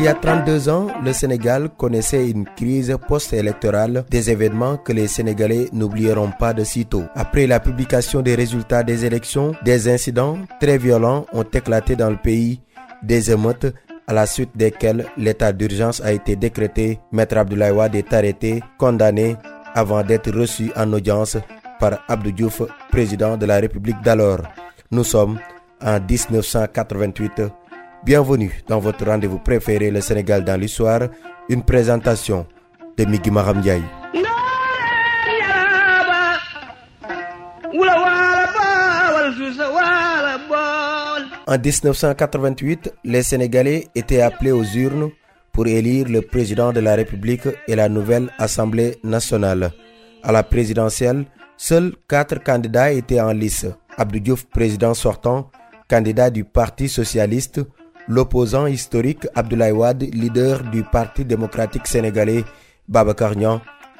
Il y a 32 ans, le Sénégal connaissait une crise post-électorale, des événements que les Sénégalais n'oublieront pas de sitôt. Après la publication des résultats des élections, des incidents très violents ont éclaté dans le pays, des émeutes à la suite desquelles l'état d'urgence a été décrété. Maître Abdoulaye Wade est arrêté, condamné, avant d'être reçu en audience par Abdou Diouf, président de la République d'alors. Nous sommes en 1988 Bienvenue dans votre rendez-vous préféré, le Sénégal dans l'histoire, une présentation de Migi Maham En 1988, les Sénégalais étaient appelés aux urnes pour élire le président de la République et la nouvelle Assemblée nationale. À la présidentielle, seuls quatre candidats étaient en lice. Abdou Diouf, président sortant, candidat du Parti socialiste, l'opposant historique Abdoulaye Wade, leader du Parti démocratique sénégalais, Baba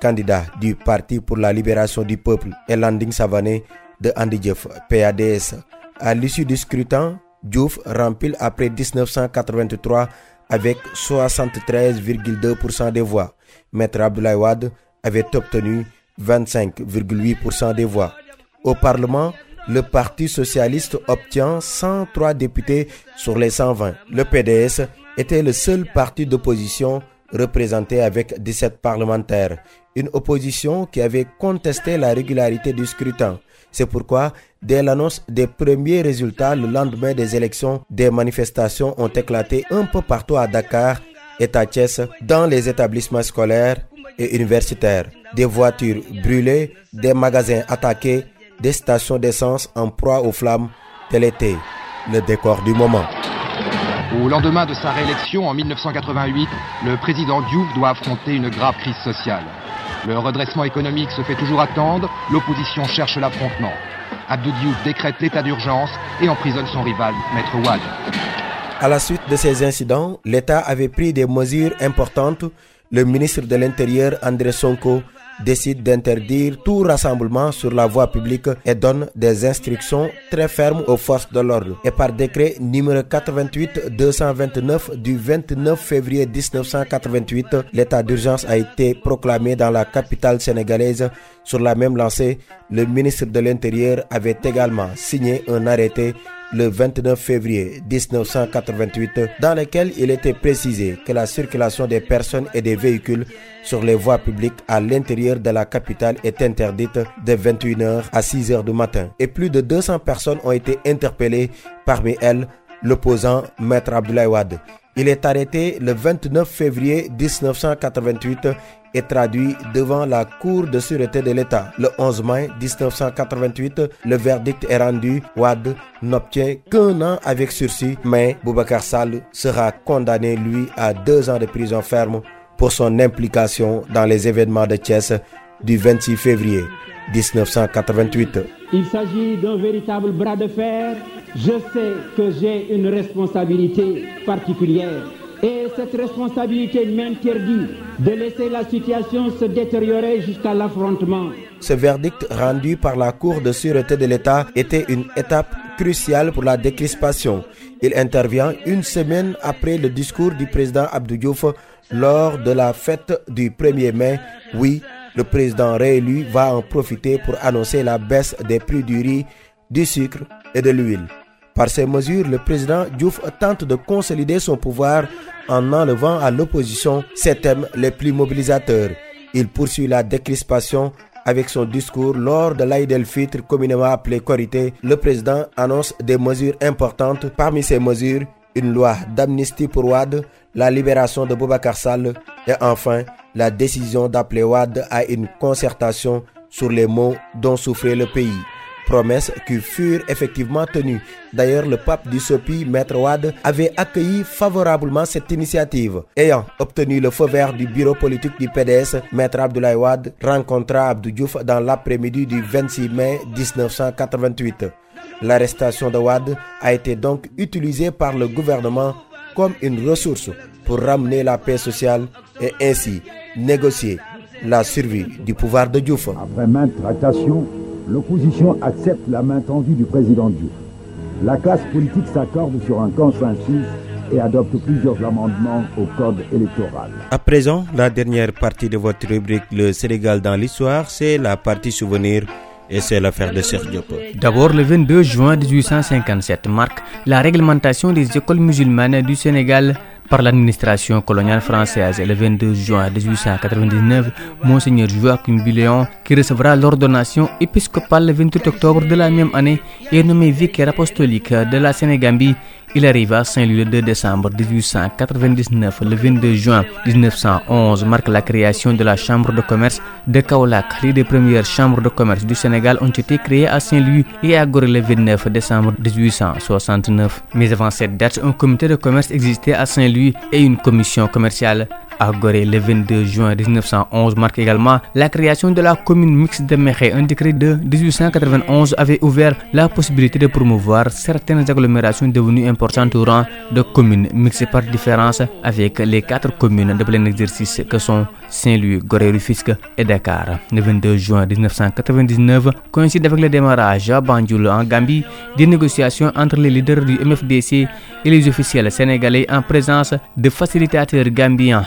candidat du Parti pour la libération du peuple, et Landing Savané de Andy PADS. À l'issue du scrutin, Diouf rempile après 1983 avec 73,2% des voix. Maître Abdoulaye Wade avait obtenu 25,8% des voix. Au Parlement, le Parti socialiste obtient 103 députés sur les 120. Le PDS était le seul parti d'opposition représenté avec 17 parlementaires, une opposition qui avait contesté la régularité du scrutin. C'est pourquoi, dès l'annonce des premiers résultats le lendemain des élections, des manifestations ont éclaté un peu partout à Dakar et à dans les établissements scolaires et universitaires. Des voitures brûlées, des magasins attaqués, des stations d'essence en proie aux flammes. Tel était le décor du moment. Au lendemain de sa réélection en 1988, le président Diouf doit affronter une grave crise sociale. Le redressement économique se fait toujours attendre, l'opposition cherche l'affrontement. Abdou Diouf décrète l'état d'urgence et emprisonne son rival, Maître Ouad. À la suite de ces incidents, l'État avait pris des mesures importantes. Le ministre de l'Intérieur, André Sonko, décide d'interdire tout rassemblement sur la voie publique et donne des instructions très fermes aux forces de l'ordre. Et par décret numéro 88-229 du 29 février 1988, l'état d'urgence a été proclamé dans la capitale sénégalaise. Sur la même lancée, le ministre de l'Intérieur avait également signé un arrêté le 29 février 1988 dans lequel il était précisé que la circulation des personnes et des véhicules sur les voies publiques à l'intérieur de la capitale est interdite de 21h à 6h du matin. Et plus de 200 personnes ont été interpellées, parmi elles l'opposant Maître Abdoulaye Wade. Il est arrêté le 29 février 1988 et traduit devant la Cour de sûreté de l'État. Le 11 mai 1988, le verdict est rendu. Wad n'obtient qu'un an avec sursis, mais Boubacar Sall sera condamné, lui, à deux ans de prison ferme pour son implication dans les événements de Thiès du 26 février 1988. Il s'agit d'un véritable bras de fer. Je sais que j'ai une responsabilité particulière et cette responsabilité m'interdit de laisser la situation se détériorer jusqu'à l'affrontement. Ce verdict rendu par la Cour de sûreté de l'État était une étape cruciale pour la décrispation. Il intervient une semaine après le discours du président Abdou Diouf lors de la fête du 1er mai. Oui, le président réélu va en profiter pour annoncer la baisse des prix du riz, du sucre et de l'huile. Par ces mesures, le président Diouf tente de consolider son pouvoir en enlevant à l'opposition ses thèmes les plus mobilisateurs. Il poursuit la décrispation avec son discours lors de l'Aïd el-Fitr communément appelé Korité. Le président annonce des mesures importantes. Parmi ces mesures, une loi d'amnistie pour Ouad, la libération de Boubacar Sall et enfin la décision d'appeler Ouad à une concertation sur les maux dont souffrait le pays promesses qui furent effectivement tenues. D'ailleurs, le pape du Sopi, Maître Ouad, avait accueilli favorablement cette initiative. Ayant obtenu le feu vert du bureau politique du PDS, Maître Abdoulaye Ouad rencontra Abdou Diouf dans l'après-midi du 26 mai 1988. L'arrestation de a été donc utilisée par le gouvernement comme une ressource pour ramener la paix sociale et ainsi négocier la survie du pouvoir de Diouf. Après maintes tractations, l'opposition accepte la main tendue du président Diouf. La classe politique s'accorde sur un consensus et adopte plusieurs amendements au code électoral. À présent, la dernière partie de votre rubrique Le Sénégal dans l'histoire, c'est la partie souvenir et c'est l'affaire de Serge Diop. D'abord, le 22 juin 1857 marque la réglementation des écoles musulmanes du Sénégal par l'administration coloniale française. Le 22 juin 1899, Monseigneur Joachim Biléon, qui recevra l'ordonnation épiscopale le 28 octobre de la même année, est nommé vicaire apostolique de la Sénégambie. Il arriva à Saint-Louis le 2 décembre 1899. Le 22 juin 1911 marque la création de la Chambre de commerce de Kaolack. Les deux premières chambres de commerce du Sénégal ont été créées à Saint-Louis et à Gorée le 29 décembre 1869. Mais avant cette date, un comité de commerce existait à Saint-Louis et une commission commerciale à Gorée le 22 juin 1911 marque également la création de la commune mixte de Mekhe. Un décret de 1891 avait ouvert la possibilité de promouvoir certaines agglomérations devenues importantes au rang de communes mixtes par différence avec les quatre communes de plein exercice que sont Saint-Louis, Gorée, Rufisque et Dakar. Le 22 juin 1999 coïncide avec le démarrage à Banjul en Gambie des négociations entre les leaders du MFDC et les officiels sénégalais en présence de facilitateurs gambiens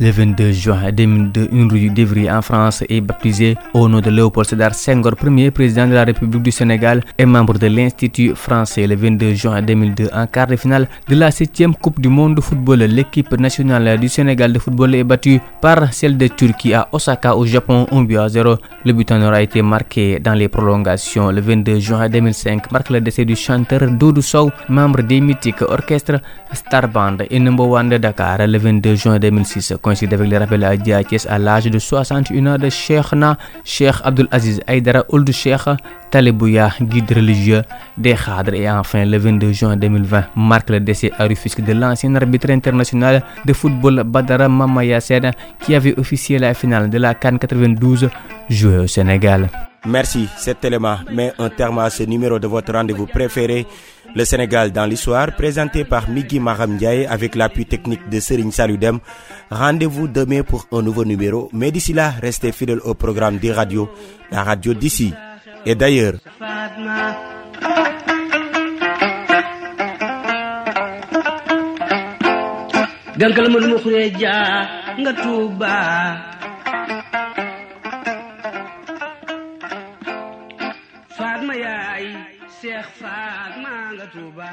Le 22 juin 2002, une rue d'Evry en France est baptisée au nom de Léopold Sédar Senghor, premier président de la République du Sénégal et membre de l'Institut français. Le 22 juin 2002, en quart de finale de la 7e Coupe du monde de football, l'équipe nationale du Sénégal de football est battue par celle de Turquie à Osaka au Japon 1 but à 0. Le but en aura été marqué dans les prolongations. Le 22 juin 2005 marque le décès du chanteur Doudou Sow, membre des mythiques orchestres Star Band et Number One de Dakar. Le 22 juin 2006 coïncide avec le rappel à Diakès à l'âge de 61 ans de Cheikhna Cheikh Abdul Aziz Aïdara Ould Cheikh Talebouya, guide religieux des cadres. Et enfin, le 22 juin 2020 marque le décès à Rufisque de l'ancien arbitre international de football Badara Mamaya Sena qui avait officié la finale de la Cannes 92 jouée au Sénégal. Merci, cet élément met un terme à ce numéro de votre rendez-vous préféré, le Sénégal dans l'histoire, présenté par Migui Maham Ndiaye avec l'appui technique de Serigne Saludem. Rendez-vous demain pour un nouveau numéro, mais d'ici là, restez fidèles au programme des radios, la radio d'ici et d'ailleurs. Cheikh Faak maa nga Tuuba